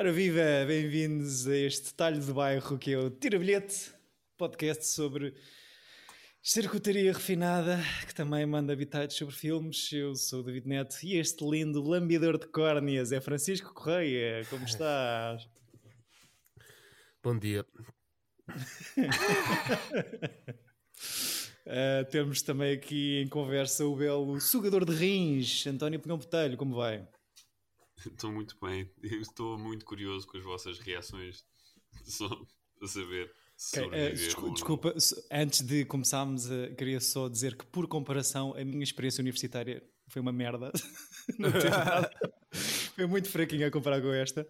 Ora viva, bem-vindos a este talho de bairro que é o Tira Bilhete, podcast sobre charcutaria refinada, que também manda habitats sobre filmes. Eu sou o David Neto e este lindo lambidor de córneas é Francisco Correia. Como estás? Bom dia. Uh, temos também aqui em conversa o belo sugador de rins, António Pinhão Botelho, como vai? Estou muito bem, eu estou muito curioso com as vossas reações, só para saber. Okay, uh, desculpa, desculpa, antes de começarmos, uh, queria só dizer que, por comparação, a minha experiência universitária foi uma merda. foi muito fraquinha a comparar com esta.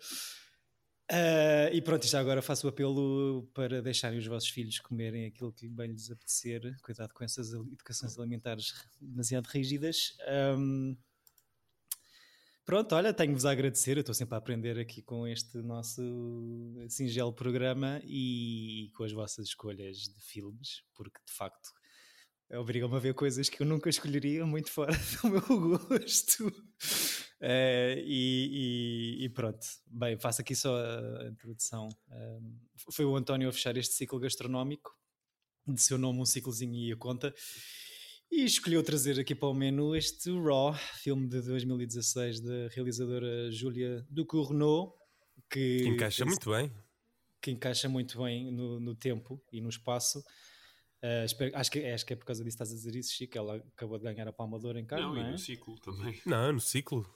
Uh, e pronto, já agora faço o apelo para deixarem os vossos filhos comerem aquilo que bem lhes apetecer. Cuidado com essas educações alimentares demasiado rígidas. Um, pronto, olha, tenho-vos a agradecer. Eu estou sempre a aprender aqui com este nosso singelo programa e com as vossas escolhas de filmes, porque de facto obrigam-me a ver coisas que eu nunca escolheria muito fora do meu gosto. Uh, e, e, e, pronto, bem, faço aqui só a introdução. Uh, foi o António a fechar este ciclo gastronómico, de seu nome um ciclozinho e a conta, e escolheu trazer aqui para o menu este Raw, filme de 2016 da realizadora Júlia Ducournau, que, que encaixa muito bem. Que encaixa muito bem no, no tempo e no espaço. Uh, espero, acho, que, acho que é por causa disso que estás a dizer isso, Chico. Ela acabou de ganhar a Palma de Ouro em casa. Não, não é? e no ciclo também. Não, no ciclo.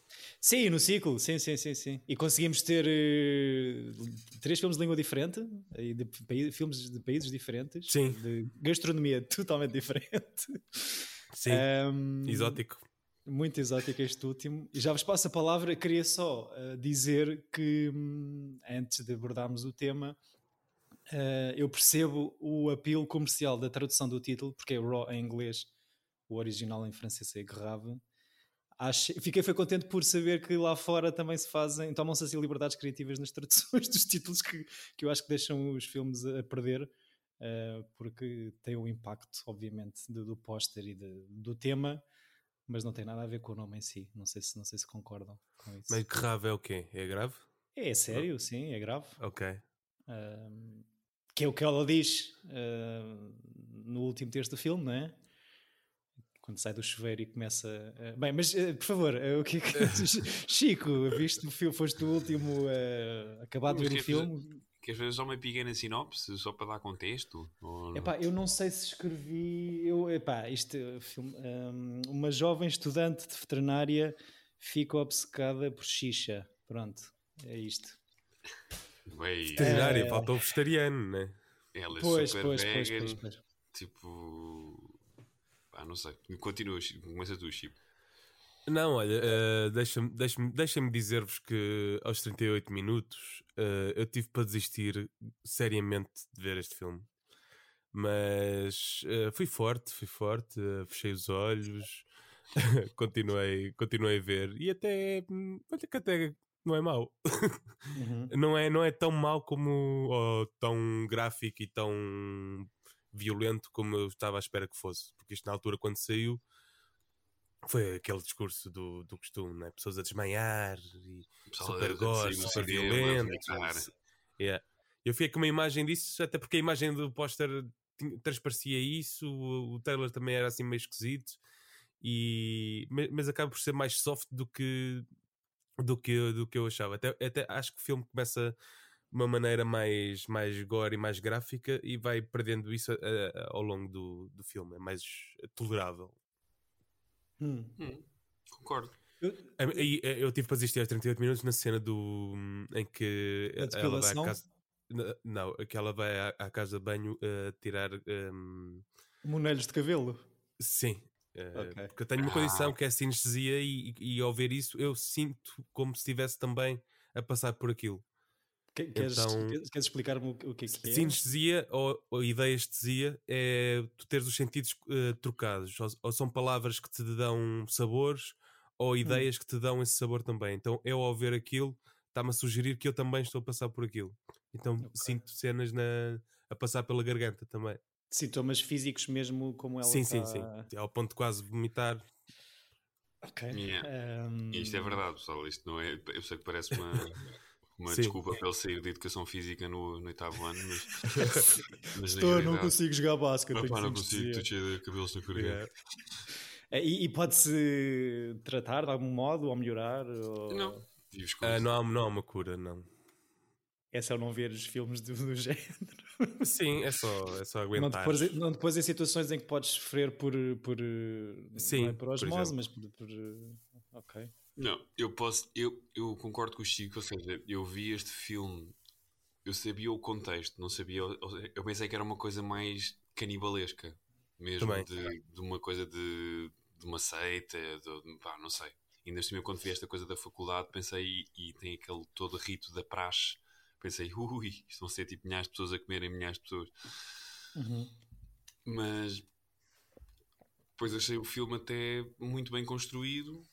Sim, no ciclo, sim, sim, sim. sim. E conseguimos ter uh, três filmes de língua diferente, de, de, filmes de países diferentes, sim. de gastronomia totalmente diferente. Sim, um, exótico. Muito exótico este último. E já vos passo a palavra, queria só uh, dizer que, um, antes de abordarmos o tema, Uh, eu percebo o apelo comercial da tradução do título, porque é Raw em inglês, o original em francês é Grave. Acho, fiquei foi contente por saber que lá fora também se fazem, tomam-se assim liberdades criativas nas traduções dos títulos que, que eu acho que deixam os filmes a perder, uh, porque tem o impacto, obviamente, do, do póster e de, do tema, mas não tem nada a ver com o nome em si. Não sei se, não sei se concordam com isso. Mas grave é o quê? É grave? É sério, sim, é grave. Ok. Uh, que é o que ela diz uh, no último terço do filme, não é? Quando sai do chuveiro e começa. Uh, bem, mas uh, por favor, o que é. Chico, viste o filme? Foste o último acabado de ver o filme? Queres ver só uma pequena sinopse, só para dar contexto? Ou... Epá, eu não sei se escrevi. Eu, epá, isto, filme, um, uma jovem estudante de veterinária fica obcecada por xixa. Pronto, é isto. Veterinária, é... faltou vegetariano, né? Ela é pois, super pois, vegan, pois, pois, pois. Tipo. Ah, não sei. Continua, começa tu, Chico. Não, olha, uh, deixa-me deixa deixa dizer-vos que aos 38 minutos uh, eu tive para desistir seriamente de ver este filme. Mas uh, fui forte, fui forte, fechei os olhos, continuei, continuei a ver e até, olha que até não é mau. Uhum. não, é, não é tão mau como ou tão gráfico e tão violento como eu estava à espera que fosse. Porque isto na altura quando saiu foi aquele discurso do, do costume, né? pessoas a desmaiar e super gore, super violento. Yeah. Eu fiquei com uma imagem disso, até porque a imagem do póster transparecia isso, o, o trailer também era assim meio esquisito, e, mas, mas acaba por ser mais soft do que do que, do que eu achava. Até, até acho que o filme começa de uma maneira mais, mais gore e mais gráfica e vai perdendo isso ao longo do, do filme. É mais tolerável. Hum. Hum, concordo. Eu, eu, eu tive para desistir aos 38 minutos na cena do em que ela vai à casa. Não, que ela vai à, à casa de banho uh, tirar um... monelhos de cabelo. Sim, Uh, okay. Porque eu tenho uma condição ah. que é sinestesia e, e, ao ver isso eu sinto como se estivesse também a passar por aquilo. Que, queres, então, queres explicar-me o, que é que é? Sinestesia ou, ou ideestesia é tu teres os sentidos uh, trocados. Ou, ou, são palavras que te dão sabores ou hum. ideias hum. que te dão esse sabor também. Então eu ao ver aquilo está-me a sugerir que eu também estou a passar por aquilo. Então okay. sinto cenas na, a passar pela garganta também. Sintomas físicos mesmo como ela Sim, está... sim, sim. Ao ponto de quase vomitar. Ok. Yeah. Um... Isto é verdade, pessoal. Isto não é. Eu sei que parece uma, uma Sim. desculpa para ele sair de educação física no, no oitavo ano, mas, mas Estou, não consigo jogar basquete. Pá, não consigo, estou cheio de cabelos na cabeça. Yeah. E, e pode-se tratar de algum modo ou melhorar? Ou... Não. Uh, não, há, não há uma cura, não. É só não ver os filmes do, do género. Sim, é só, é só aguentar. Não depois, não depois em situações em que podes sofrer por, por, Sim, não é por osmose, por mas por, por. Ok. Não, eu posso. Eu, eu concordo com o Chico, ou seja, eu vi este filme, eu sabia o contexto, não sabia. Eu pensei que era uma coisa mais canibalesca, mesmo de, de, uma coisa de, de uma seita, de, pá, não sei. Ainda assim, quando vi esta coisa da faculdade, pensei, e, e tem aquele todo rito da praxe, pensei, ui, isto vão ser tipo milhares de pessoas a comerem milhares de pessoas. Uhum. Mas depois achei o filme até muito bem construído.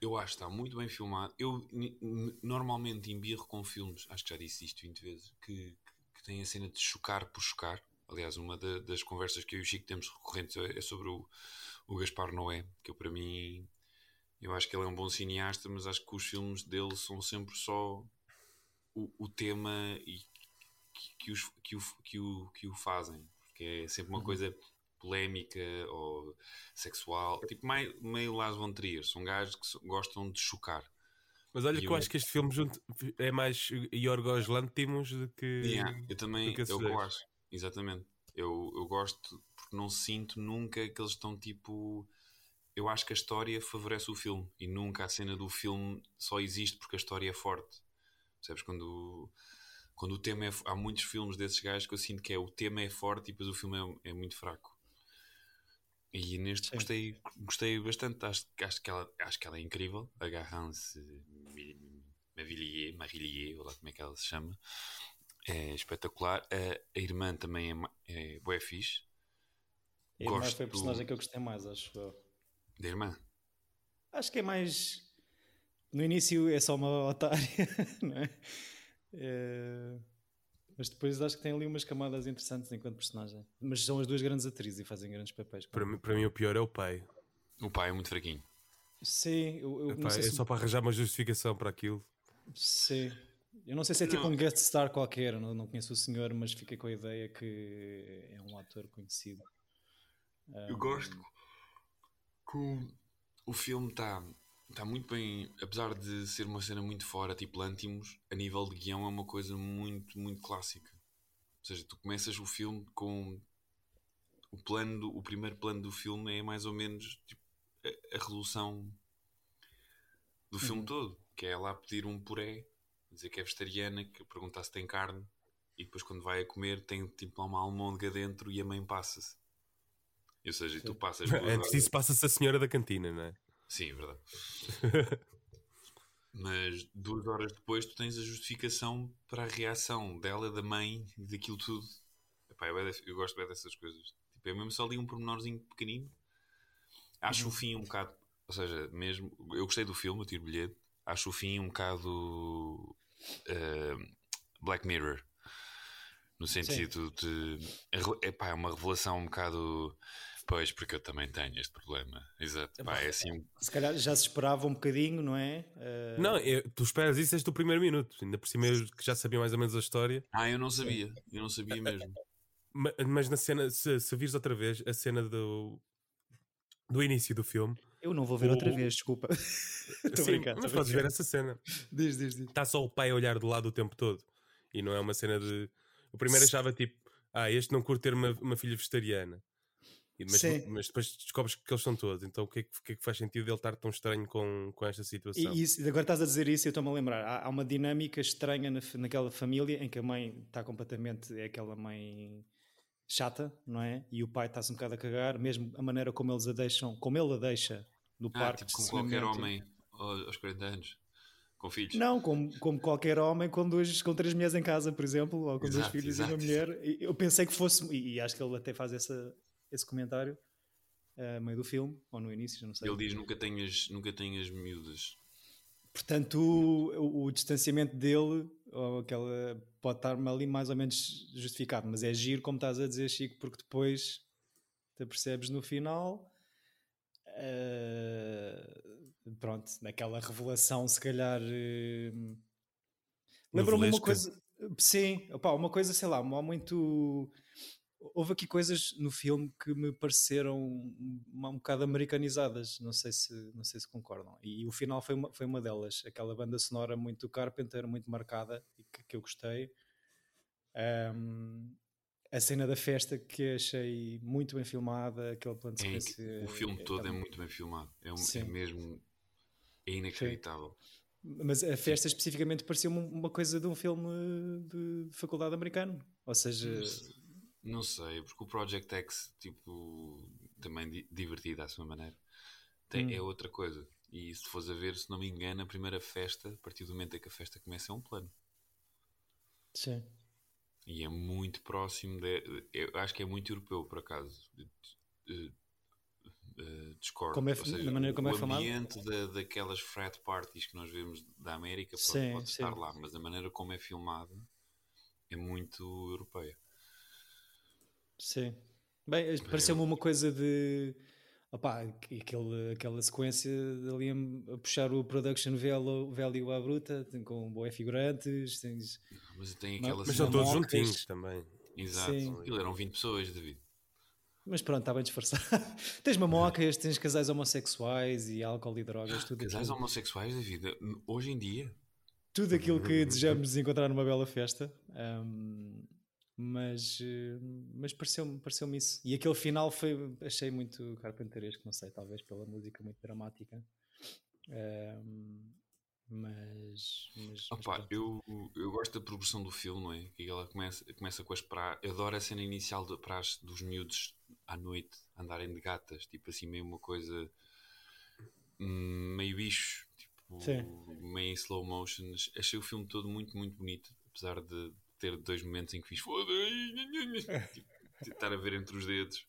Eu acho que está muito bem filmado. Eu normalmente embirro com filmes, acho que já disse isto 20 vezes, que, que, tem a cena de chocar por chocar. Aliás, uma da, das conversas que eu e o Chico temos recorrentes é, é sobre o, o Gaspar Noé, que eu para mim eu acho que ele é um bom cineasta, mas acho que os filmes dele são sempre só o, o tema e que, que, os, que, o, que, o, que o fazem, porque é sempre uma uhum. coisa polémica ou sexual, tipo meio, meio Lars von Trier, são gajos que gostam de chocar. Mas olha e que eu acho que este filme junto, é mais Yorgos Lantimos do que. Yeah, eu também, que eu acho, exatamente. Eu, eu gosto porque não sinto nunca que eles estão tipo. Eu acho que a história favorece o filme e nunca a cena do filme só existe porque a história é forte. Percebes? Quando, quando o tema é. Há muitos filmes desses gajos que eu sinto que é o tema é forte e depois o filme é, é muito fraco. E neste gostei, gostei bastante. Acho, acho, que ela, acho que ela é incrível. A Garance Mavillier, Marillier, ou lá como é que ela se chama. É espetacular. A, a irmã também é, é bué fixe. A irmã Gosto foi a personagem do... que eu gostei mais, acho eu. Da irmã? Acho que é mais no início é só uma otária, não é? é? Mas depois acho que tem ali umas camadas interessantes enquanto personagem. Mas são as duas grandes atrizes e fazem grandes papéis. Para mim, para mim, o pior é o pai. O pai é muito fraquinho. Sim, eu, eu Epá, é se... só para arranjar uma justificação para aquilo. Sim. Eu não sei se é tipo não. um guest star qualquer, não, não conheço o senhor, mas fiquei com a ideia que é um ator conhecido. Eu um... gosto que o filme está Está muito bem, apesar de ser uma cena muito fora, tipo Lantimos, a nível de guião é uma coisa muito, muito clássica. Ou seja, tu começas o filme com o plano, do, o primeiro plano do filme é mais ou menos tipo, a, a resolução do filme uhum. todo, que é ela a pedir um puré, dizer que é vegetariana, que perguntar se tem carne, e depois quando vai a comer tem tipo uma almôndega dentro e a mãe passa-se. Ou seja, tu passas. Antes disso passa-se a senhora da cantina, não é? Sim, é verdade. Mas duas horas depois tu tens a justificação para a reação dela, da mãe e daquilo tudo. Epá, eu, eu, gosto bem dessas coisas. Tipo, é mesmo só ali um pormenorzinho pequenino. Acho uhum. o fim um bocado. Ou seja, mesmo. Eu gostei do filme, eu tiro bilhete. Acho o fim um bocado. Uh, Black Mirror. No sentido Sim. de. Epá, é uma revelação um bocado Pois, porque eu também tenho este problema. Exato. Pá, é assim... Se calhar já se esperava um bocadinho, não é? Uh... Não, eu, tu esperas isso desde o primeiro minuto. Ainda por cima que já sabia mais ou menos a história. Ah, eu não sabia. Eu não sabia mesmo. Mas, mas na cena, se, se vires outra vez a cena do, do início do filme. Eu não vou ver o... outra vez, desculpa. Sim, mas podes ver essa cena. Diz, diz, diz. Está só o pai a olhar do lado o tempo todo. E não é uma cena de. O primeiro achava tipo, ah, este não curte ter uma, uma filha vegetariana. Mas, mas, depois descobres que eles são todos, então o que é que, que, é que faz sentido ele estar tão estranho com, com esta situação? E, e agora estás a dizer isso e eu estou-me a lembrar. Há, há, uma dinâmica estranha na, naquela família em que a mãe está completamente. é aquela mãe chata, não é? E o pai está-se um bocado a cagar, mesmo a maneira como eles a deixam, como ele a deixa no ah, parque. Tipo, como qualquer homem aos 40 anos. Com filhos? Não, como, como qualquer homem com, dois, com três mulheres em casa, por exemplo, ou com exato, dois filhos exato. e uma mulher. Eu pensei que fosse, e, e acho que ele até faz essa, esse comentário uh, meio do filme, ou no início, já não sei. Ele diz nunca tenhas, nunca tenhas miúdas. Portanto, o, o, distanciamento dele, ou aquela, pode estar ali mais ou menos justificado, mas é giro, como estás a dizer, Chico, porque depois te percebes no final. Uh, pronto, naquela revelação, se calhar. Uh, Lembrou-me uma coisa. Sim, opa, uma coisa, sei lá, muito. Houve aqui coisas no filme que me pareceram um, um bocado americanizadas, não sei se, não sei se concordam. E o final foi uma, foi uma delas, aquela banda sonora muito Carpenter, muito marcada e que, que eu gostei. Um, a cena da festa que achei muito bem filmada, aquele plano de é. O filme é, todo é, é, muito bem filmado, é, um, é mesmo é inacreditável. Sim. Mas a festa especificamente parecia-me uma coisa de um filme de, de faculdade americano. Ou seja. Não sei, porque o Project X, tipo, também divertido à sua maneira, tem, hum. é outra coisa. E se fores a ver, se não me engano, a primeira festa, a partir do momento em que a festa começa, é um plano. Sim. E é muito próximo, de, eu acho que é muito europeu, por acaso. Uh, discordo. Como é, seja, da maneira como o é filmado? O ambiente da, daquelas frat parties que nós vemos da América sim, pode, sim. estar lá, mas a maneira como é filmado é muito europeia. Sim. Bem, pareceu-me uma coisa de. Opá, aquele, aquela sequência ali a, puxar o production value, value à bruta, com boé figurantes. Tens, mas tem aquela mas são todos juntinhos também. Exato. Sim. Aquilo eram 20 pessoas, David. Mas pronto, está bem disfarçado. tens mamocas, tens casais homossexuais e álcool e drogas, tudo Casais aquilo. homossexuais da vida, hoje em dia. Tudo aquilo que desejamos encontrar numa bela festa. Um, mas mas pareceu-me pareceu isso. E aquele final foi, achei muito carpenteresco, não sei, talvez pela música muito dramática. Um, mas, mas, Opa, mas eu, eu gosto da progressão do filme, não é? Que ela começa, começa com as. Eu adoro a cena inicial de praas dos miúdos à noite andarem de gatas, tipo assim, meio uma coisa hum, meio bicho, tipo, Sim. meio em slow motion. Achei o filme todo muito, muito bonito, apesar de ter dois momentos em que fiz foda tipo, estar a ver entre os dedos,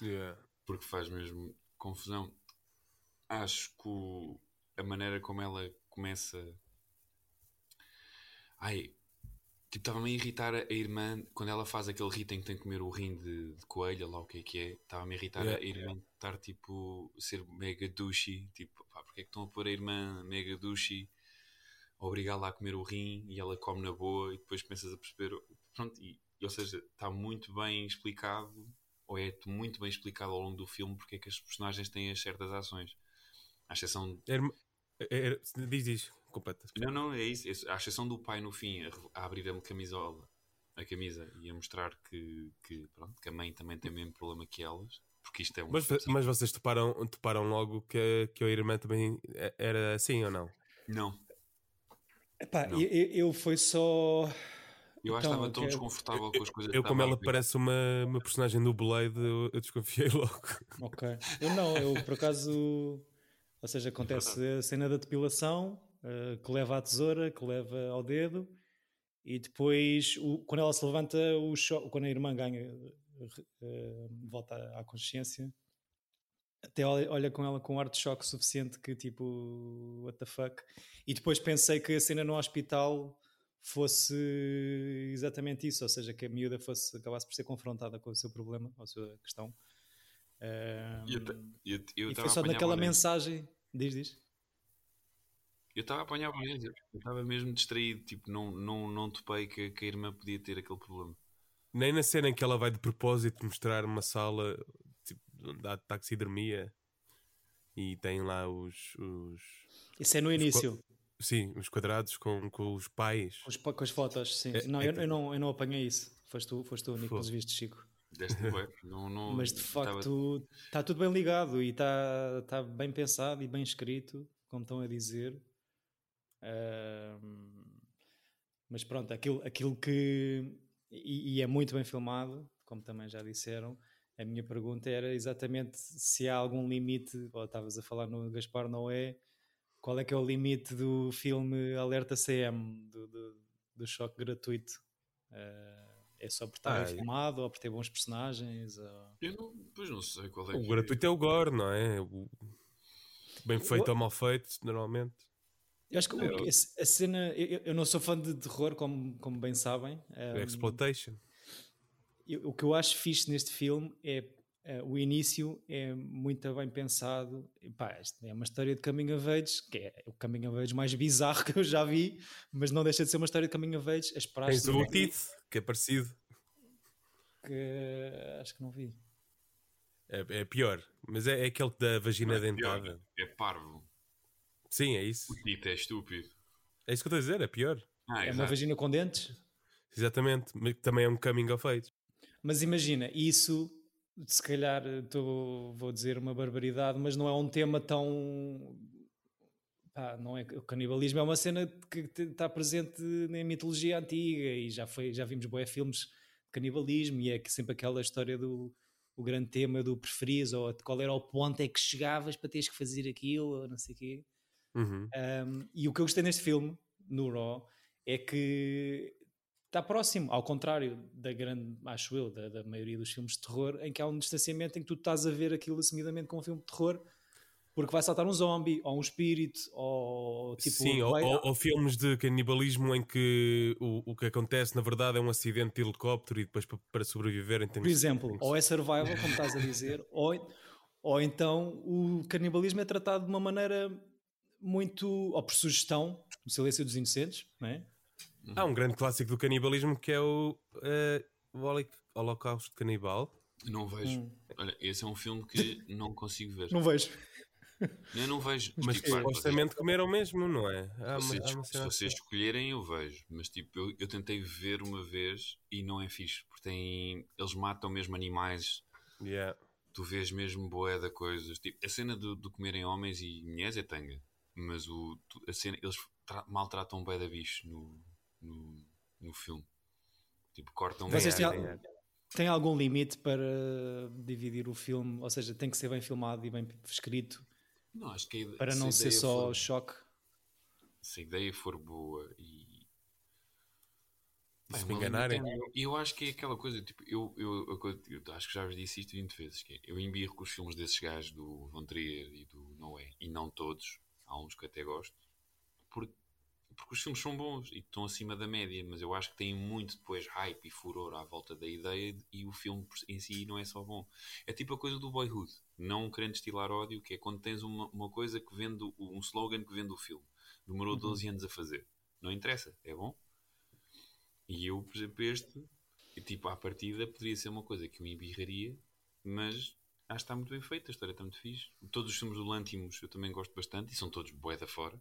yeah. porque faz mesmo confusão. Acho que o, a maneira como ela começa. Ai, tipo, estava-me a irritar a irmã quando ela faz aquele rito em que tem que comer o rim de, de coelho, lá o que é que é. Estava-me a irritar yeah. a irmã estar tipo, ser mega douchey. Tipo, pá, porque é que estão a pôr a irmã mega douchey, obrigá-la a comer o rim e ela come na boa e depois começas a perceber. Pronto, e, ou seja, está muito bem explicado, ou é muito bem explicado ao longo do filme porque é que as personagens têm as certas ações. À exceção. Irmã, era, diz, diz, completa. Não, não, é isso. A exceção do pai no fim a, a abrir a camisola, a camisa e a mostrar que, que, pronto, que a mãe também tem o mesmo problema que elas. Porque isto é um. Mas, mas vocês toparam, toparam logo que, que a irmã também era assim ou não? Não. Epá. Eu, eu fui só. Eu acho que estava tão que... desconfortável com as coisas Eu, como ela parece uma, uma personagem do Blade, eu, eu desconfiei logo. Ok. Eu não, eu por acaso ou seja, acontece a cena da depilação, uh, que leva à tesoura, que leva ao dedo, e depois, o, quando ela se levanta, o quando a irmã ganha, uh, volta à consciência, até olha, olha, com ela com um ar de choque suficiente que tipo, what the fuck. E depois pensei que a cena no hospital fosse exatamente isso, ou seja, que a miúda fosse, acabasse por ser confrontada com o seu problema, com a sua questão. Um, eu, eu, eu e foi só naquela mensagem. Diz, diz. Eu estava a apanhar bonés, eu estava mesmo distraído, tipo, não, não, não topei que, que a irmã podia ter aquele problema. Nem na cena em que ela vai de propósito mostrar uma sala há taxidermia e tem lá os. os Isso é no início. Sim, os quadrados com, com os pais. Os, com as fotos, sim. É, não, é, eu, eu, não, eu não apanhei isso. Foste tu, foste tu o único, pelos vistos, Chico. Deste não, não, Mas de facto está tudo bem ligado e está tá bem pensado e bem escrito, como estão a dizer. Uh, mas pronto, aquilo, aquilo que. E, e, é muito bem filmado, como também já disseram. A minha pergunta era exatamente se há algum limite, ou estavas a falar no Gaspar Noé, qual é que é o limite do filme Alerta CM, do, do, do choque gratuito? Uh, é só por estar ah, bem filmado ou por ter bons personagens? Ou... Eu não, pois não sei qual é. O que gratuito é. é o gore, não é? O... Bem feito ou mal feito, normalmente. Eu acho que é. a cena. Eu, eu, não sou fã de terror, como, como bem sabem. Um, Exploitation. Eu, o que eu acho fixe neste filme é uh, o início é muito bem pensado. E, pá, é uma história de coming of age, que é o coming of age mais bizarro que eu já vi, mas não deixa de ser uma história de coming of age. As praxes Tens o Teeth, que é parecido. Que acho que não vi. É, é pior, mas é, é, aquele da vagina é dentada. Pior, é parvo. Sim, é isso. O Teeth é estúpido. É isso que eu estou a dizer, é pior. Ah, é exato. uma vagina com dentes? Exatamente, também é um coming of age. Mas imagina, isso se calhar tô, vou dizer uma barbaridade, mas não é um tema tão. Pá, não é, o canibalismo é uma cena que está presente na mitologia antiga e já, foi, já vimos boé filmes de canibalismo e é que sempre aquela história do o grande tema do preferias ou qual era o ponto é que chegavas para teres que fazer aquilo ou não sei o quê. Uhum. Um, e o que eu gostei neste filme, no Raw, é que está próximo, ao contrário da grande, acho eu, da, da, maioria dos filmes de terror, em que há um distanciamento em que tu estás a ver aquilo assumidamente como um filme de terror, porque vai saltar um zombie, ou um espírito, ou tipo. Sim, ou, ou, ou, filmes de canibalismo em que o, o que acontece na verdade é um acidente de helicóptero e depois para, para sobreviver. Por exemplo, ou é survival, como estás a dizer, ou, ou então o canibalismo é tratado de uma maneira muito. ou por sugestão, no Silêncio dos Inocentes, não é? Há um grande clássico do canibalismo que é o, uh, o Holocausto de Canibal. Não vejo. Hum. Olha, esse é um filme que não consigo ver. Não vejo. Eu não vejo. Mas tipo, supostamente comeram mesmo, não é? Há se vocês, uma, se vocês assim. escolherem, eu vejo. Mas tipo, eu, eu, tentei ver uma vez e não é fixe. Porque tem, eles matam mesmo animais. Yeah. Tu vês mesmo boé da coisas. Tipo, a cena de, de comerem homens e mulheres é tanga. Mas o, a cena, eles maltratam boé da bicho no, no, no filme. Tipo, cortam Vocês têm, al têm algum limite para dividir o filme? Ou seja, tem que ser bem filmado e bem escrito? Não, acho que para não ser só for, choque. Se a ideia for boa e. se me enganarem. E eu acho que é aquela coisa, tipo, eu, eu, eu, eu, acho que já vos disse isto 20 vezes. Que é, eu embirro com os filmes desses gajos do Von Trier e do Noé, e não todos, há uns que até gosto, porque porque os filmes são bons e estão acima da média, mas eu acho que têm muito depois hype e furor à volta da ideia e o filme em si não é só bom. É tipo a coisa do Boyhood, não querendo estilar ódio, que é quando tens uma, uma coisa que vende, um slogan que vende o filme. Demorou uhum. 12 anos a fazer. Não interessa, é bom. E eu, por exemplo, este, tipo, à partida, poderia ser uma coisa que eu embirraria, mas acho que está muito bem feita, a história está muito fixe. Todos os filmes do Lantimos eu também gosto bastante e são todos boeda fora.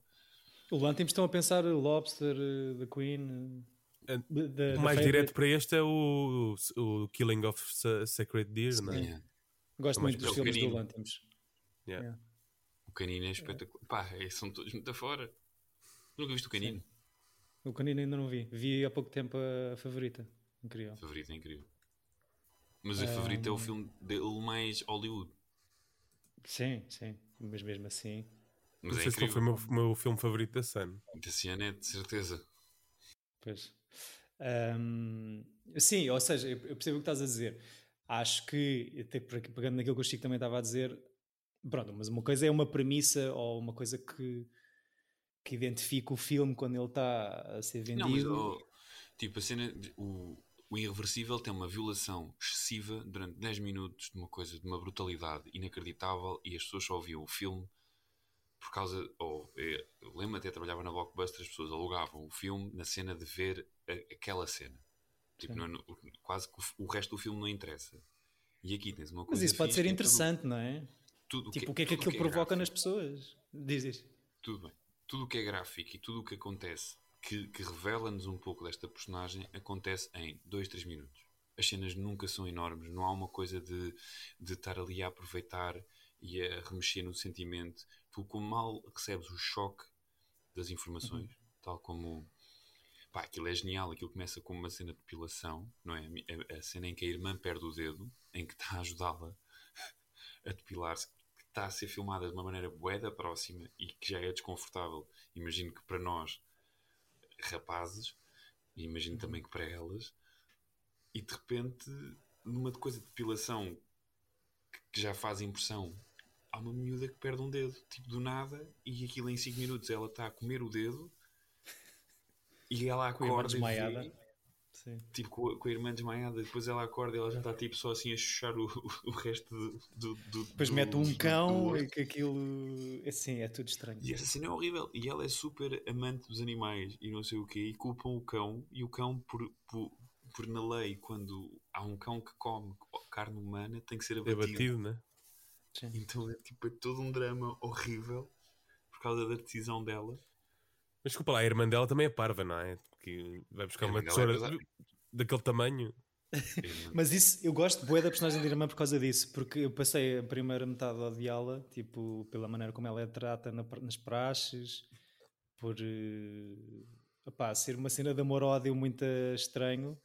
O Lantim estão a pensar Lobster, The Queen. Uh, o mais direto para este é o, o Killing of Sacred Deer, Sim. não é? Yeah. Gosto é muito dos filmes do Lantims. Yeah. Yeah. O Canino é espetacular. Pá, é, são todos muito afora. Nunca viste o Canino? Sim. O Canino ainda não vi. Vi há pouco tempo a favorita. Incrível. A favorita é incrível. Mas a um... favorita é o filme dele mais Hollywood. Sim, sim. Mas mesmo assim. Mas não é sei se qual foi o meu, meu filme favorito da Sun. Desse ano é de certeza. Pois. Um, sim, ou seja, eu percebo o que estás a dizer. Acho que, até pegando naquilo que o Chico também estava a dizer, pronto, mas uma coisa é uma premissa ou uma coisa que, que identifica o filme quando ele está a ser vendido. Não, mas, oh, tipo, a cena, o, o Irreversível tem uma violação excessiva durante 10 minutos de uma coisa, de uma brutalidade inacreditável e as pessoas só ouviam o filme por causa, ou eh, lembro até trabalhava na Blockbuster, as pessoas alugavam o filme na cena de ver a, aquela cena. Tipo, não, quase que o, o, resto do filme não interessa. E aqui tens uma coisa. Mas isso pode ser interessante, tudo, não é? Tudo tipo, que, o que é que aquilo é provoca nas pessoas? Dizes. Tudo bem. Tudo o que é gráfico e tudo o que acontece que, que revela-nos um pouco desta personagem acontece em 2, 3 minutos. As cenas nunca são enormes, não há uma coisa de, de estar ali a aproveitar e a remexer no sentimento tu como mal recebes o choque das informações, uhum. tal como pá, aquilo é genial, aquilo começa com uma cena de depilação, não é? A, a cena em que a irmã perde o dedo, em que está a ajudá-la a depilar-se, que está a ser filmada de uma maneira boeda próxima e que já é desconfortável. Imagino que para nós, rapazes, e imagino também que para elas, e de repente, numa coisa de depilação que já faz impressão há uma miúda que perde um dedo, tipo do nada, e aquilo em 5 minutos ela está a comer o dedo e ela acorda e vê, Sim. Tipo com a, com a irmã desmaiada, depois ela acorda e ela já está tipo só assim a chuchar o, o, o resto do, do, Depois do- mete um do- cão do- e que aquilo. Assim, é tudo estranho. E essa cena é horrível. E ela é super amante dos animais e não sei o quê. E culpam o cão. E o cão, por, por, por na lei, quando há um cão que come carne humana, tem que ser É abatido. batido, né? Sim. Então é tipo é todo um drama horrível por causa da decisão dela. Mas desculpa lá, a irmã dela também é parva, não é? Que vai buscar uma é tesoura pesada. daquele tamanho. É, Mas isso, eu gosto bué da personagem da irmã por causa disso, porque eu passei a primeira metade a odiá-la, tipo, pela maneira como ela é trata na- nas praxes, por eh, opá, ser uma cena de amor-ódio muito estranho,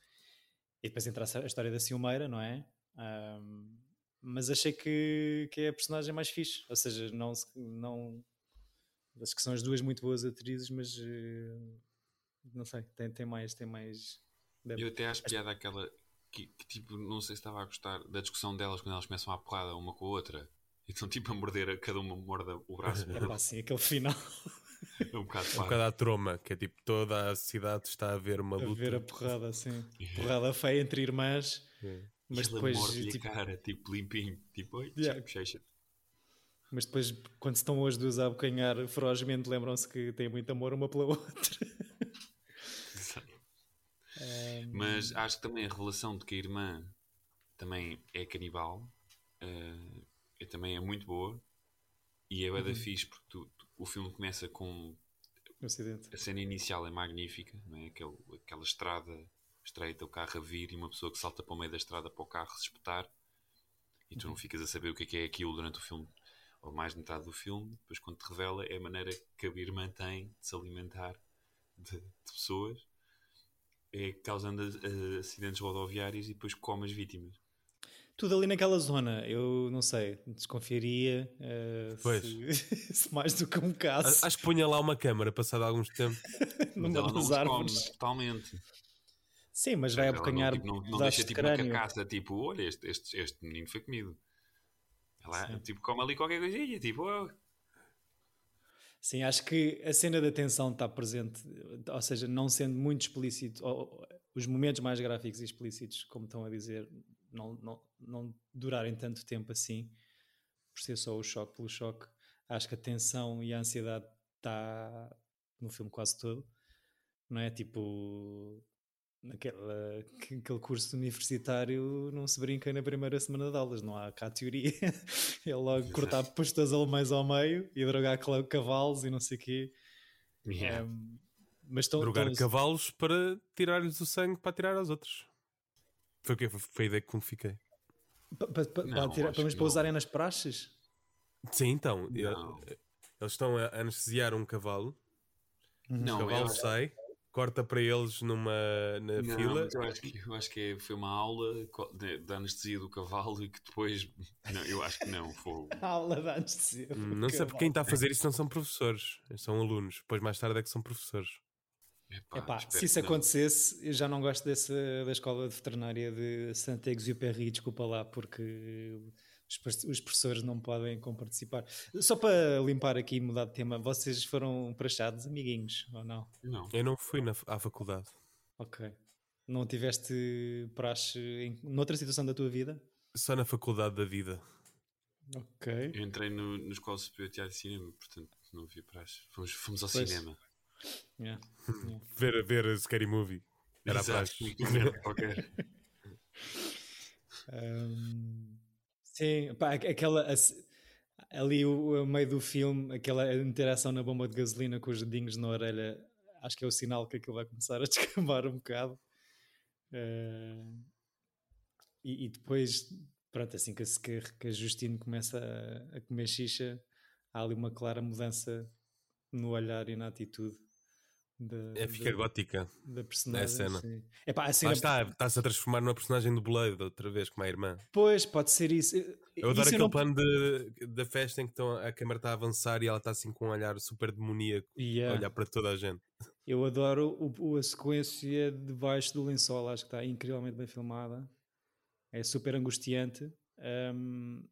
e depois entra a história da Ciumeira, não é? Ahm, mas achei que, que é a personagem mais fixe, ou seja, não, não acho que são as duas muito boas atrizes, mas eh, não sei, tem, tem mais, tem mais deve- Eu até acho piada aquela que, que, tipo, não sei se estava a gostar da discussão delas quando elas começam a porrada uma com a outra. E estão tipo a morder, a cada uma morda o braço. Epá, assim, aquele final. É um bocado É um bocado à troma, que é tipo toda a cidade está a ver uma a luta. ver a porrada assim, porrada feia entre irmãs, É. mas Ela depois, morde-lhe tipo, a cara, tipo limpinho. Tipo, oi, Yeah. bochecha. mas depois quando estão as duas a abocanhar ferozmente, lembram-se que têm muito amor uma pela outra. Mas acho que também a revelação de que a irmã também é canibal é, também é muito boa e é bué da Uhum. fixe porque tu- tu- o filme começa com acidente. a cena inicial é magnífica, não é? Aquele, aquela estrada estreita, o carro a vir e uma pessoa que salta para o meio da estrada para o carro se espetar e tu não ficas a saber o que é que é aquilo durante o filme ou mais de metade do filme, depois quando te revela é a maneira que a irmã tem de se alimentar de, de pessoas é causando acidentes rodoviários e depois come as vítimas. Tudo ali naquela zona, eu não sei, desconfiaria eh, Pois. se, se mais do que um caso Acho que punha lá uma câmara passado alguns tempo. Mas numa ela não come totalmente. Sim, mas vai não, abocanhar tipo, não, não pedaços deixa de tipo uma crânio. carcaça, tipo, olha, este, este, este menino foi comido. Ela Sim. tipo, come ali qualquer coisinha, tipo, oh, Sim, acho que a cena da tensão está presente, ou seja, não sendo muito explícito, ou- os momentos mais gráficos e explícitos, como estão a dizer, não, não, não durarem tanto tempo assim, por ser só o choque pelo choque. Acho que a tensão e a ansiedade está no filme quase todo, não é? Tipo, naquela, que- aquele curso universitário não se brinca na primeira semana de aulas, não há cá teoria. é logo Exato. cortar pastores alemães ao meio e drogar cavalos e não sei o quê. yeah. Um, mas estão, Drogar estão- cavalos para tirar-lhes o sangue para tirar aos outros. Foi o quê? Foi- a ideia que me fiquei. pa- pa- pa- Não, para tirar- que para usarem nas praxes. Sim, então. Não. Eles estão a anestesiar um cavalo. o Não, eu cavalo sai, corta para eles numa na Não, fila. eu acho que, eu acho que é- foi uma aula da anestesia do cavalo e que depois. Não, eu acho que não, foi. Aula de anestesia. do Hum, Não sei porque quem está a fazer isso não são professores, são alunos. Depois mais tarde é que são professores. Epá, Epá, se isso não. acontecesse, eu já não gosto desse, da escola de veterinária de Saint-Exupéry, desculpa lá, porque os, professores não podem comparticipar. Só para limpar aqui e mudar de tema, vocês foram praxados, amiguinhos, ou não? Não. Eu não fui na, à faculdade. Ok. Não tiveste praxe em noutra situação da tua vida? Só na faculdade da vida. Ok. Eu entrei no, no Escola Superior de Teatro e Cinema, portanto não vi praxe. Fomos, fomos ao Pois. cinema. Yeah. Ver, ver a Scary Movie. Era a Exato, praxe. bem, qualquer. Um, sim, pá, aqu- aquela ali o, meio do filme, aquela interação na bomba de gasolina com os dedinhos na orelha, acho que é o sinal que aquilo vai começar a descambar um bocado. Uh, e, e depois, pronto, assim que, que, que a Justine começa a, a comer xixa, há ali uma clara mudança no olhar e na atitude da, É, fica da, gótica. da personagem. cena. sim. Epá, a cena, está, está-se a transformar numa personagem do Blade outra vez, como a irmã. Pois, pode ser isso. Eu adoro Isso aquele não- plano de, da festa em que estão, a câmera está a avançar e ela está assim com um olhar super demoníaco, Yeah. a olhar para toda a gente. Eu adoro o- o- a sequência debaixo do lençol, acho que está incrivelmente bem filmada. É super angustiante. Ahm,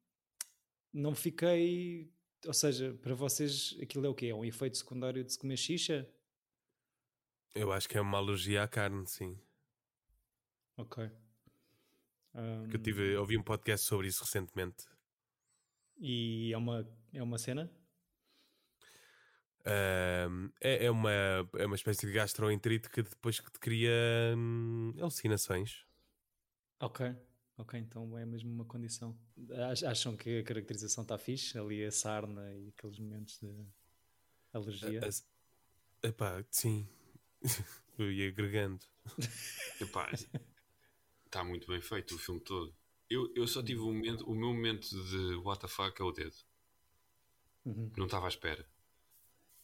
não fiquei. Ou seja, para vocês aquilo é o quê? É um efeito secundário de se comer xixa? Eu acho que é uma alergia à carne, sim. Ok. Que eu tive, ouvi um podcast sobre isso recentemente. E é uma, é uma cena? Uh, é, é, uma, é uma espécie de gastroenterite que depois que te cria hum, alucinações. Ok, ok, então é mesmo uma condição. Acham que a caracterização está fixe? Ali a sarna e aqueles momentos de alergia? Uh, epá, sim. Eu ia agregando. Epá, está muito bem feito o filme todo. Eu, eu só tive um momento, o meu momento de fuck é o dedo. Uhum. Não estava à espera.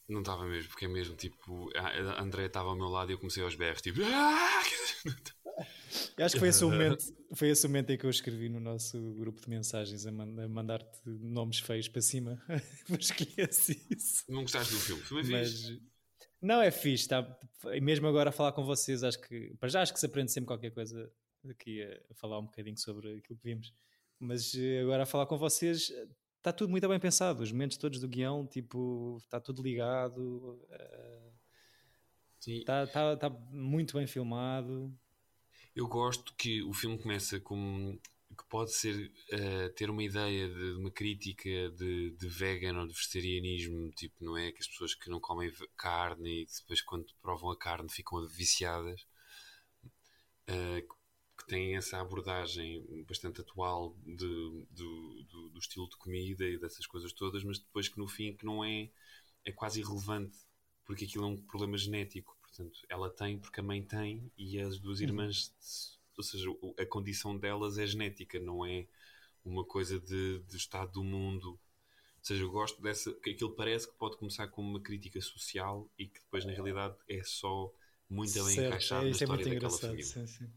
Não estava mesmo, porque é mesmo tipo. A André estava ao meu lado e eu comecei aos berros, tipo. Ah! Eu acho que foi esse, o momento, foi esse momento em que eu escrevi no nosso grupo de mensagens a, man a mandar-te nomes feios para cima. Mas esquece isso. Não gostaste do filme? Foi Mas, Não, é fixe. Tá, mesmo agora a falar com vocês, acho que. Para já acho que se aprende sempre qualquer coisa aqui a falar um bocadinho sobre aquilo que vimos. Mas eh, agora a falar com vocês, está tudo muito bem pensado. Os momentos todos do guião, tipo, está tudo ligado. Está uh, tá, tá muito bem filmado. Eu gosto que o filme começa com que pode ser uh, ter uma ideia de, de uma crítica de, de vegan ou de vegetarianismo, tipo, não é? Que as pessoas que não comem carne e depois quando provam a carne ficam viciadas. Uh, que têm essa abordagem bastante atual de, do, do, estilo de comida e dessas coisas todas, mas depois que no fim que não é, é quase irrelevante, porque aquilo é um problema genético. Portanto, ela tem porque a mãe tem e as duas uhum. irmãs, ou seja, a condição delas é genética, não é uma coisa de, de estado do mundo. Ou seja, eu gosto dessa. que aquilo parece que pode começar como uma crítica social e que depois, na realidade, é só muito bem certo, encaixado é, na história é daquela família. Sim, sim.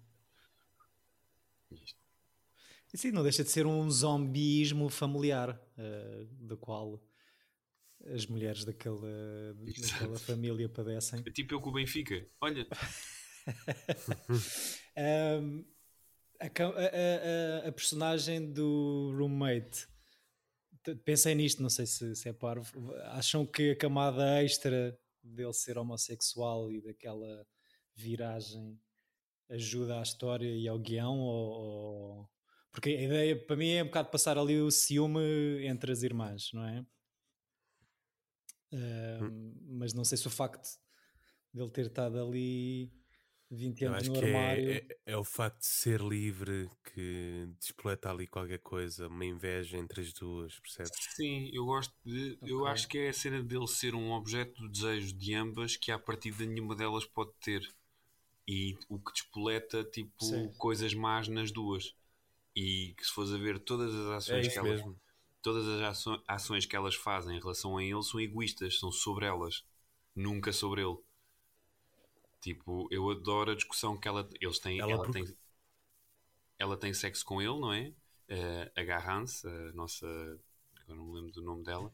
E sim, não deixa de ser um zombismo familiar, uh, do qual as mulheres daquela, daquela família padecem. É tipo eu com o Benfica, olha. um, a, a, a, personagem do roommate, pensei nisto, não sei se, se é parvo. Acham que a camada extra dele ser homossexual e daquela viragem ajuda à história e ao guião? Ou, ou... Porque a ideia para mim é um bocado passar ali o ciúme entre as irmãs, não é? Uh, hum. Mas não sei se o facto dele ter estado ali 20 anos no é, armário. É, é, é, o facto de ser livre que despoleta ali qualquer coisa, uma inveja entre as duas, percebes? Sim, eu gosto de. Okay. Eu acho que é a cena dele ser um objeto do desejo de ambas que, a partir de nenhuma delas pode ter e o que despoleta tipo Sim. coisas más nas duas e que se fores a ver todas as ações é que elas, mesmo. todas as ações que elas fazem em relação a ele são egoístas, são sobre elas, nunca sobre ele. Tipo, eu adoro a discussão que ela eles têm, ela, ela tem ela tem sexo com ele, não é? Uh, a Garrance, a nossa, agora não me lembro do nome dela,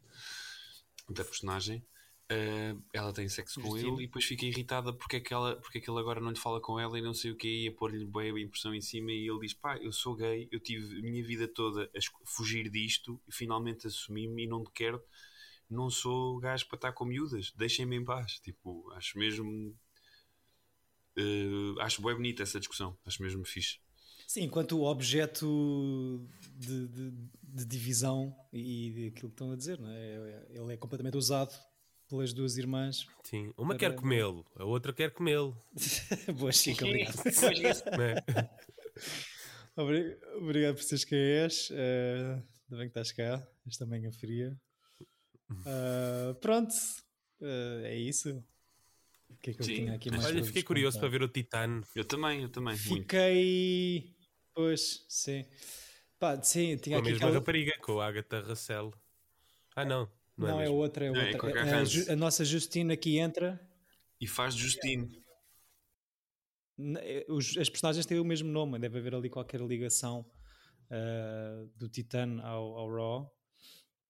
da personagem. Uh, ela tem sexo com ele e depois fica irritada porque é, que ela, porque é que ele agora não lhe fala com ela e não sei o que, ia pôr-lhe bem a impressão em cima. E ele diz: pá, eu sou gay, eu tive a minha vida toda a fugir disto e finalmente assumi-me e não te quero. Não sou gajo para estar com miúdas, deixem-me em paz. Tipo, acho mesmo. Uh, acho bem bonita essa discussão, acho mesmo fixe. Sim, enquanto objeto de, de, de divisão e aquilo que estão a dizer, não é? ele é completamente usado pelas duas irmãs. Sim, uma para... quer comê-lo, a outra quer comê-lo. Boa, Chico, obrigado. obrigado por seres quem és. Uh, ainda bem que estás cá, esta manhã fria. Uh, pronto, uh, é isso. O que é que eu Sim. tinha aqui mais Olha, fiquei curioso para ver o Titano. Eu também, eu também. Fiquei. Muito. Pois, sim. Pá, sim, tinha com aqui. A mesma aquela... rapariga, com a Agatha Russell. Ah, não. Não, não é, é outra, é não, outra. É a, a, nossa Justina aqui entra. E faz Justine. Eh, os, as personagens têm o mesmo nome, deve haver ali qualquer ligação uh, do Titan ao, ao Raw.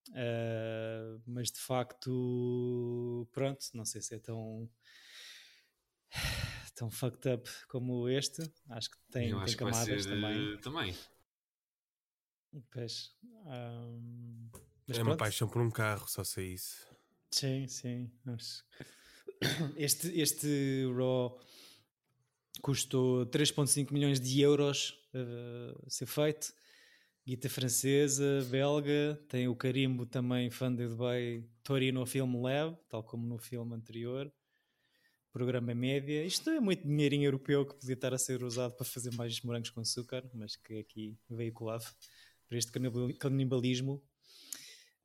Uh, mas de facto, pronto, não sei se é tão tão fucked up como este. Acho que tem, tem acho camadas ser, também. também. Pois, um, mas é pronto. uma paixão por um carro, só sei isso. Sim, sim. Este, este Raw custou 3,5 milhões de euros uh, ser feito. Guita francesa, belga, tem o carimbo também funded by Torino Film Lab, tal como no filme anterior. Programa média. Isto é muito dinheirinho europeu que podia estar a ser usado para fazer mais morangos com açúcar, mas que aqui veiculado para este canibalismo.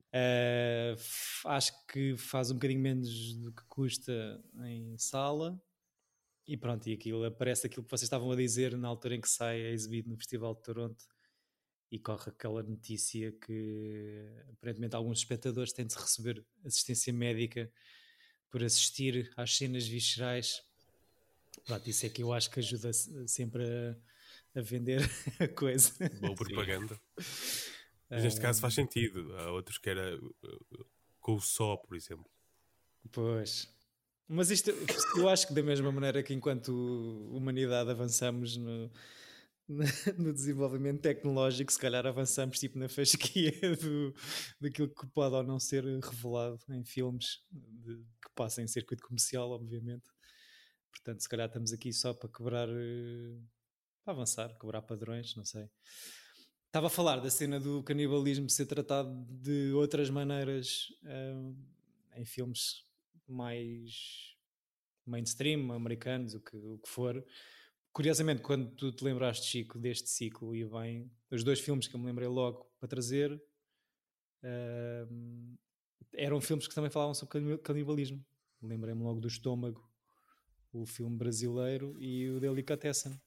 Uh, acho que faz um bocadinho menos do que custa em sala. E pronto, e aquilo aparece aquilo que vocês estavam a dizer na altura em que sai, é exibido no Festival de Toronto e corre aquela notícia que aparentemente alguns espectadores têm de receber assistência médica por assistir às cenas viscerais. Pronto, isso é que eu acho que ajuda sempre a, a vender a coisa. Boa propaganda. Mas neste caso faz sentido. Há outros que era uh, com o só, por exemplo. Pois. Mas isto, eu acho que da mesma maneira que enquanto humanidade avançamos no, no desenvolvimento tecnológico, se calhar avançamos tipo na fasquia do, daquilo que pode ou não ser revelado em filmes de, que passem em circuito comercial, obviamente. Portanto, se calhar estamos aqui só para quebrar, eh, para avançar, quebrar padrões, não sei. Estava a falar da cena do canibalismo ser tratado de outras maneiras um, em filmes mais mainstream, americanos, o que, o que for Curiosamente, quando tu te lembraste, Chico, deste ciclo, e bem, os dois filmes que eu me lembrei logo para trazer uh, eram filmes que também falavam sobre canibalismo. Lembrei-me logo do Estômago, o filme brasileiro, e o Delicatessen.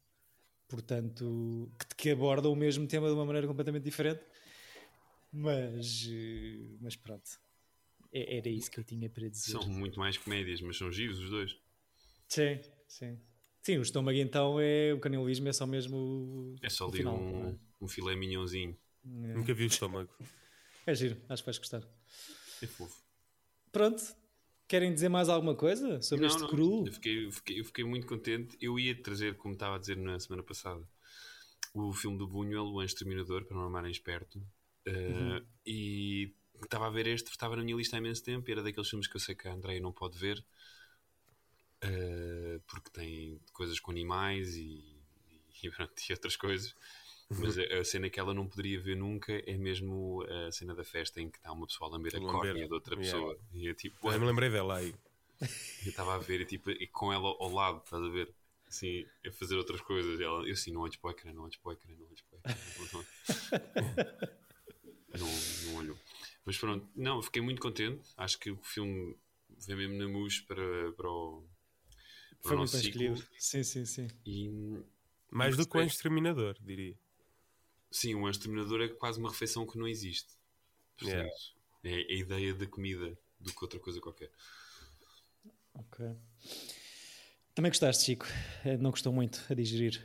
Portanto, que, que abordam o mesmo tema de uma maneira completamente diferente. Mas, eh, mas pronto, é, era isso que eu tinha para dizer. São muito mais comédias, mas são giros os dois. Sim, sim. Sim, o estômago então é o canibalismo é só mesmo. É só ali um, é? um filé minhãozinho. É. Nunca vi o estômago. É giro, acho que vais gostar. É fofo. Pronto. Querem dizer mais alguma coisa sobre não, este não. cru? Eu fiquei, eu, fiquei, eu fiquei muito contente. Eu ia trazer, como estava a dizer na semana passada, o filme do Buñuel, O Exterminador, para não amarem esperto. Uh, uhum. E estava a ver este, estava na minha lista há imenso tempo. E era daqueles filmes que eu sei que a Andréia não pode ver uh, porque tem coisas com animais e, e, e outras coisas. Mas a, a, cena que ela não poderia ver nunca é mesmo a cena da festa em que está uma pessoa a lamber a córnea de outra pessoa. Yeah. E eu, tipo, eu me lembrei dela aí. Eu estava a ver e, tipo, e com ela ao lado, estás a ver? Assim, a fazer outras coisas. E ela, eu assim, não olhes para o ecrã, não olhes para o ecrã, não olhes para o ecrã. Não, não, não olhou. Mas pronto, não, fiquei muito contente. Acho que o filme vem mesmo na mus para, para o foi muito escolhido. Sim, sim, sim. E, Mais do que o exterminador, diria. Sim, o exterminador é quase uma refeição que não existe. Yeah. É a ideia da comida do que outra coisa qualquer. Ok. Também gostaste, Chico? Eh, não gostou muito a digerir?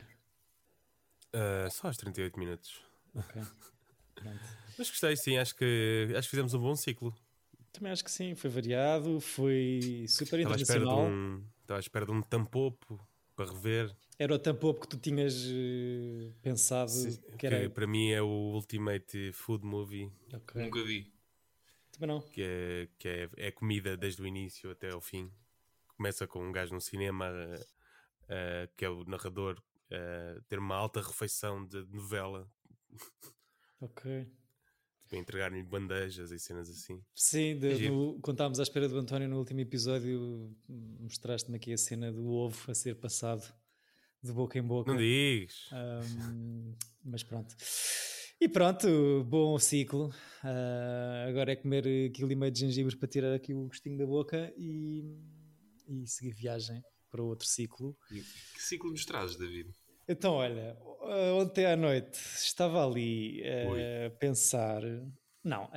Uh, só aos 38 minutos. Ok. Mas gostei, sim. Acho que, acho que fizemos um bom ciclo. Também acho que sim. Foi variado, foi super Estava internacional. Estava à espera de um tampopo para rever. Era o tampopo que tu tinhas uh, pensado Sim, que era. Que para mim é o Ultimate Food Movie. Okay. Nunca vi. Também não. Que, é, que é, é comida desde o início até ao fim. Começa com um gajo no cinema uh, uh, que é o narrador ter uma alta refeição de novela. Ok entregar-lhe bandejas e cenas assim. Sim, de, no, quando estávamos à espera do António no último episódio, mostraste-me aqui a cena do ovo a ser passado de boca em boca. Não digas. Um, mas pronto. E pronto, bom ciclo. Uh, agora é comer aquilo e meio de gengibres para tirar aqui o gostinho da boca e, e seguir viagem para outro ciclo. Que ciclo nos trazes, David? Então, olha, ontem à noite estava ali a pensar. Não,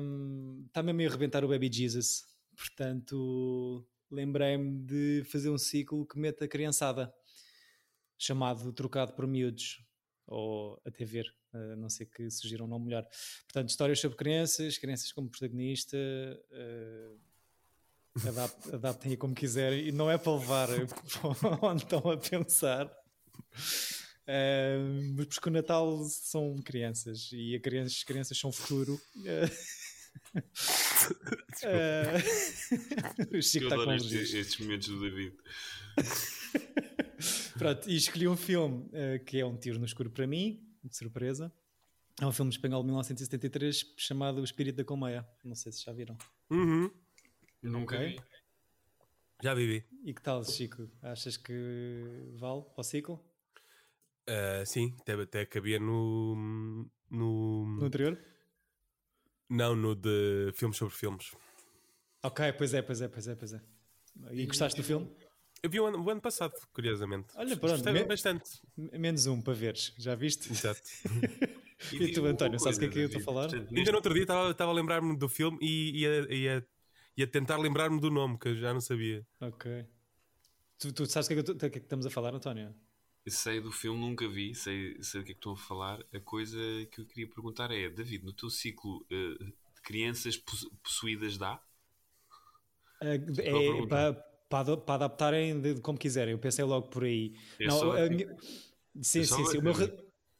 um, está mesmo a arrebentar o Baby Jesus. Portanto, lembrei-me de fazer um ciclo que meta a criançada, chamado Trocado por Miúdos, ou até ver, uh, não sei que sugiram um nome melhor. Portanto, histórias sobre crianças, crianças como protagonista. Uh, adaptem como quiserem, e não é para levar onde estão a pensar Uh, mas porque o Natal são crianças e criança, as crianças são o futuro. Uh, o Chico está com estes, estes momentos do David. Pronto, e escolhi um filme uh, que é um tiro no escuro para mim, de surpresa. É um filme espanhol de 1973 chamado O Espírito da Colmeia. Não sei se já viram. Uhum. Nunca Ok. vi. Já vivi. E que tal, Chico? Achas que vale para o ciclo? Ah, sim, até, até cabia no, no. No anterior? Não, no de filmes sobre filmes. Ok, pois é, pois é, pois é, pois é. E gostaste do filme? Eu vi o ano, o ano passado, curiosamente. Olha, pronto, Gostei me- bastante. Menos um para veres, já viste? Exato. E diz-me tu, António, sabes o que é que eu estou a falar? Ainda no outro dia estava estava a lembrar-me do filme e ia, ia, ia tentar lembrar-me do nome, que eu já não sabia. Ok. Tu, tu sabes o que, é que, que é que estamos a falar, António? Sei do filme, nunca vi, sei, sei do que é que estão a falar. A coisa que eu queria perguntar é: David, no teu ciclo eh, de crianças possu- possuídas dá? É, pergunta. para, para, para adaptarem de, de como quiserem. Eu pensei logo por aí. É não, a minha- Sim, é sim, sim. O meu, ra-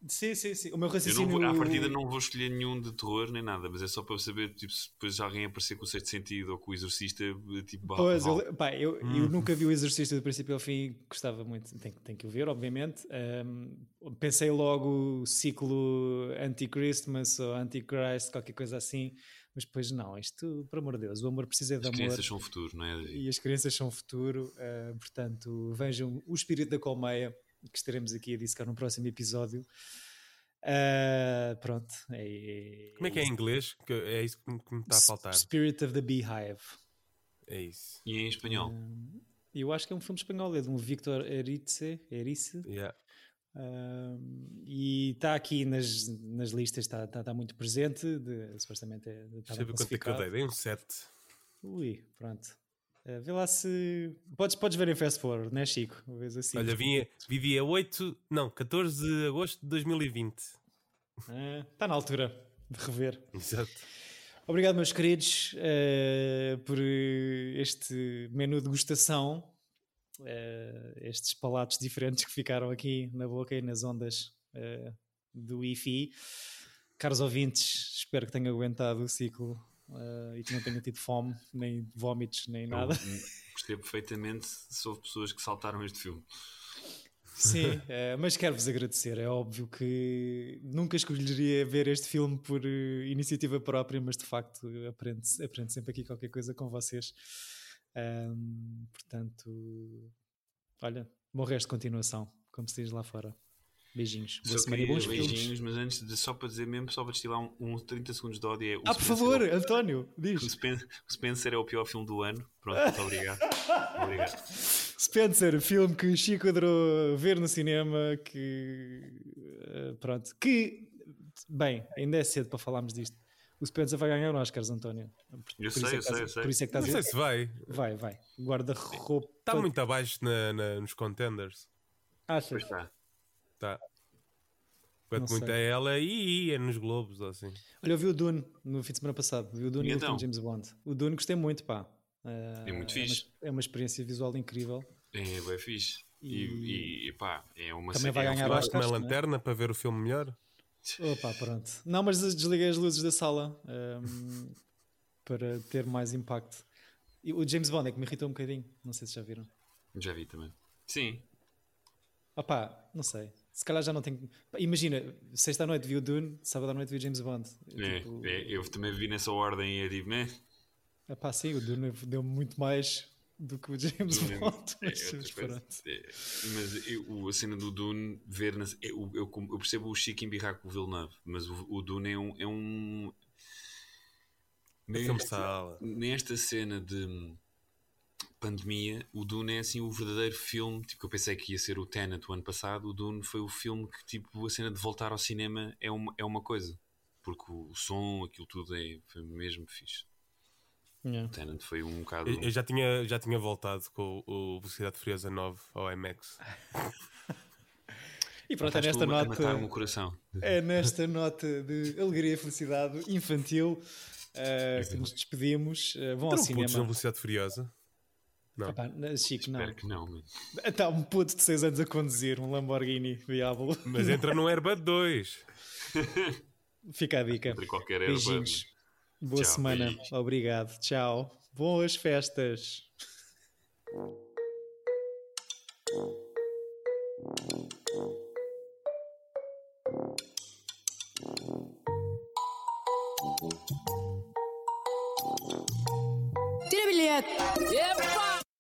sim, sim, sim. O meu Eu não raciocínio. vou, à partida não vou escolher nenhum de terror nem nada, mas é só para saber tipo, se depois alguém aparecer com o sexto sentido ou com o exorcista, tipo, bah, Pois, eu, pá, eu, eu nunca vi o Exorcista do princípio ao fim, gostava muito, tenho, tenho que o ver, obviamente. Ahm, pensei logo ciclo anti-Christmas ou anti-Christ, qualquer coisa assim, mas depois não, isto, por amor de Deus, o amor precisa de As amor crianças são o futuro, não é? E as crianças são o futuro, ah, portanto, vejam o Espírito da Colmeia, que estaremos aqui a dissecar no próximo episódio. Ah, pronto, é, Como é que é em inglês? Que é isso que me que me está a faltar. Spirit of the Beehive. É isso. E em espanhol? Eu acho que é um filme espanhol, é de um Victor Erice, Erice Yeah. um, e está aqui nas, nas listas, está está- está muito presente, de, supostamente é, Deixa eu ver quanto é que eu dei. Dei um 7. Ui, pronto. Uh, vê lá se. Podes, podes ver em fast forward, não é, Chico? Vês assim. Olha, vinha, vi dia 8, não, 14 de agosto de 2020. Ah, está na altura de rever. Exato. Obrigado, meus queridos, eh, por este menu de degustação, eh, estes palatos diferentes que ficaram aqui na boca e nas ondas eh, do Wi-Fi. Caros ouvintes, espero que tenham aguentado o ciclo eh, e que não tenham tido fome, nem vómitos, nem nada. Eu percebo perfeitamente houve pessoas que saltaram este filme. Sim, eh, mas quero-vos agradecer. É óbvio que nunca escolheria ver este filme por eh, iniciativa própria, mas de facto aprendo, aprendo sempre aqui qualquer coisa com vocês. Portanto, olha, bom resto de continuação, como se diz lá fora. Beijinhos. Boa Só semana e bons filmes. beijinhos, mas antes de só para dizer mesmo, só para destilar um, um 30 segundos de ódio. É, o Ah, por Spencer favor, é o- António, O diz. Spen- o Spencer é o pior filme do ano. Pronto, muito obrigado. obrigado. Spencer, filme que Chico adorou ver no cinema, que eh, pronto, que bem, ainda é cedo para falarmos disto. O Spencer vai ganhar Oscars, António. Por, Eu por sei, é eu sei, eu sei. Por isso é que Não estás a sei se vai. Vai, vai. Guarda-roupa. Está muito abaixo na- na- nos contenders. Achas? Pois está. Tá. Quanto muito sei. é ela e é nos Globos, ou assim. Olha, eu vi o Dune no fim de semana passado. Vi o Dune E e, o então? filme James Bond. O Dune gostei muito, pá. Eh, É muito uma- fixe. É uma, experiência visual incrível. É bem fixe. E, E- e, pá, é uma Também vai é um ganhar filme- Oscar. Basta uma é? lanterna para ver o filme melhor. Opa, pronto. Não, mas desliguei as luzes da sala ehm, para ter mais impacto. E o James Bond é que me irritou um bocadinho. Não sei se já viram. Já vi também. Sim. Opá, não sei. Se calhar já não tenho. Pá, Imagina, sexta à noite vi o Dune, sábado à noite vi o James Bond. É, Tipo, é, eu também vi nessa ordem e é tipo, né? Epá, sim, o Dune deu muito mais do que o James Dune é- Bond. é Mas, outra mas coisa. pronto. É, mas eu- o- a cena do Dune, ver na- eu, eu, eu percebo o Chico embirrar com o Villeneuve, mas o, o Dune é um. É um É de sala. nesta cena de pandemia, o Dune é assim o verdadeiro filme. Tipo, que eu pensei que ia ser o Tenet o ano passado. O Dune foi o filme que, tipo, a cena de voltar ao cinema é uma, é uma coisa. Porque o, o som, aquilo tudo é, foi mesmo fixe. Yeah. O Tenet foi um bocado. Eu, eu já, tinha, já tinha voltado com o, o Velocidade Furiosa 9 ao IMAX. E pronto, é nesta nota. coração. É nesta nota de alegria e felicidade infantil eh, que nos despedimos. Eh, vão ao Eram putos na cinema. Velocidade Furiosa. Não. Epá, não, Chico, não. Espero que não. Está um puto de 6 anos a conduzir um Lamborghini Diablo. Mas entra no Airbud 2. Fica a dica. Entre qualquer. Beijinhos. Boa Tchau, semana. beijinhos. Obrigado. Tchau. Boas festas. Tira bilhete! Epa!